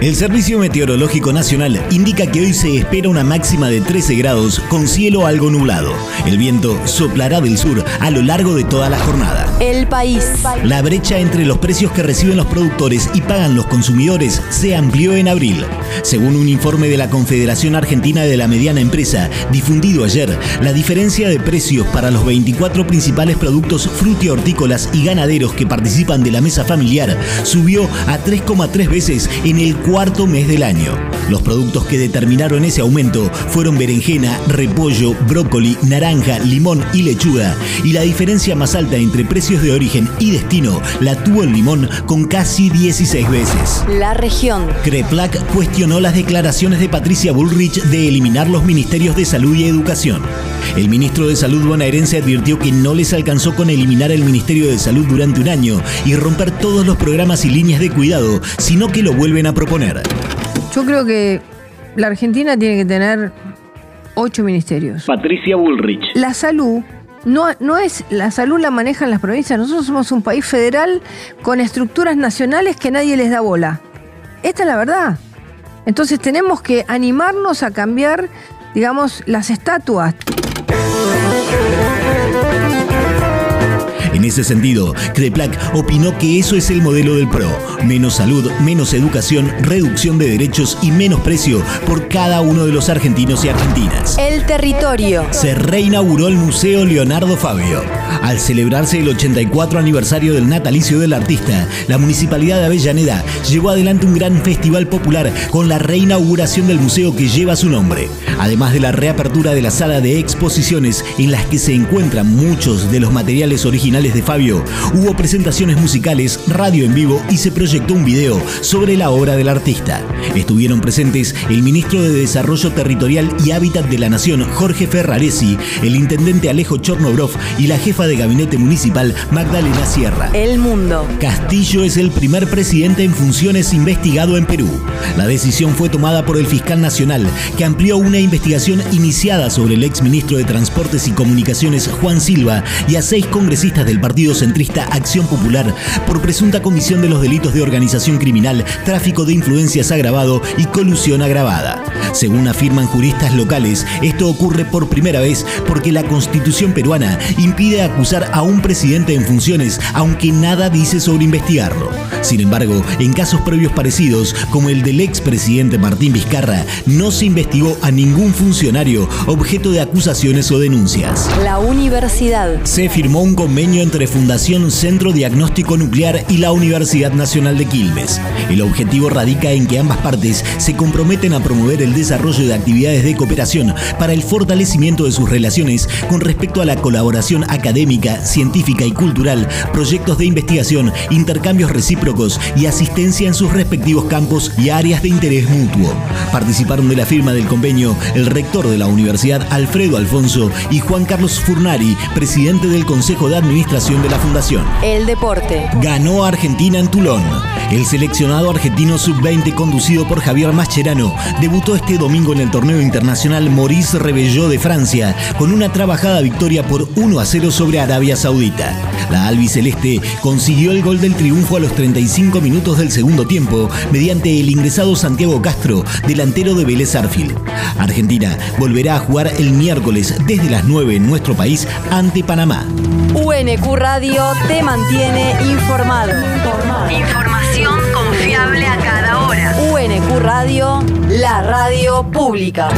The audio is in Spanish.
El Servicio Meteorológico Nacional indica que hoy se espera una máxima de 13 grados con cielo algo nublado. El viento soplará del sur a lo largo de toda la jornada. El país. La brecha entre los precios que reciben los productores y pagan los consumidores se amplió en abril. Según un informe de la Confederación Argentina de la Mediana Empresa, difundido ayer, la diferencia de precios para los 24 principales productos frutihortícolas y ganaderos que participan de la mesa familiar subió a 3,3 veces en el cuarto mes del año. Los productos que determinaron ese aumento fueron berenjena, repollo, brócoli, naranja, limón y lechuga. Y la diferencia más alta entre precios de origen y destino la tuvo el limón con casi 16 veces. La región. Creplac cuestionó las declaraciones de Patricia Bullrich de eliminar los ministerios de salud y educación. El ministro de Salud bonaerense advirtió que no les alcanzó con eliminar el Ministerio de Salud durante un año y romper todos los programas y líneas de cuidado, sino que lo vuelven a proponer. Yo creo que la Argentina tiene que tener ocho ministerios. Patricia Bullrich. La salud no, no es, la salud la manejan las provincias. Nosotros somos un país federal con estructuras nacionales que nadie les da bola. Esta es la verdad. Entonces tenemos que animarnos a cambiar, digamos, las estatuas. En ese sentido, Creplac opinó que eso es el modelo del PRO. Menos salud, menos educación, reducción de derechos y menos precio por cada uno de los argentinos y argentinas. El territorio. Se reinauguró el Museo Leonardo Fabio. Al celebrarse el 84 aniversario del natalicio del artista, la Municipalidad de Avellaneda llevó adelante un gran festival popular con la reinauguración del museo que lleva su nombre. Además de la reapertura de la sala de exposiciones en las que se encuentran muchos de los materiales originales de Fabio, hubo presentaciones musicales, radio en vivo y se proyectó un video sobre la obra del artista. Estuvieron presentes el ministro de Desarrollo Territorial y Hábitat de la Nación, Jorge Ferraresi, el intendente Alejo Chornobrov y la jefa de gabinete municipal, Magdalena Sierra. El mundo. Castillo es el primer presidente en funciones investigado en Perú. La decisión fue tomada por el fiscal nacional, que amplió una investigación iniciada sobre el exministro de Transportes y Comunicaciones, Juan Silva, y a seis congresistas del partido centrista Acción Popular por presunta comisión de los delitos de organización criminal, tráfico de influencias agravado y colusión agravada. Según afirman juristas locales, esto ocurre por primera vez porque la constitución peruana impide acusar a un presidente en funciones, aunque nada dice sobre investigarlo. Sin embargo, en casos previos parecidos, como el del expresidente Martín Vizcarra, no se investigó a ningún funcionario objeto de acusaciones o denuncias. La universidad. Se firmó un convenio entre Fundación Centro Diagnóstico Nuclear y la Universidad Nacional de Quilmes. El objetivo radica en que ambas partes se comprometen a promover el desarrollo de actividades de cooperación para el fortalecimiento de sus relaciones con respecto a la colaboración académica, científica y cultural, proyectos de investigación, intercambios recíprocos y asistencia en sus respectivos campos y áreas de interés mutuo. Participaron de la firma del convenio el rector de la universidad Alfredo Alfonso y Juan Carlos Furnari, presidente del Consejo de Administración de la Fundación. El deporte. Ganó Argentina en Toulon. El seleccionado argentino sub-20 conducido por Javier Mascherano debutó este domingo en el torneo internacional Maurice Rebelló de Francia con una trabajada victoria por 1 a 0 sobre Arabia Saudita. La albiceleste consiguió el gol del triunfo a los 35 minutos del segundo tiempo mediante el ingresado Santiago Castro, delantero de Vélez Arfield. Argentina volverá a jugar el miércoles desde las 9 en nuestro país ante Panamá. UNQ Radio te mantiene informado. Información confiable a cada hora. UNQ Radio, la radio pública.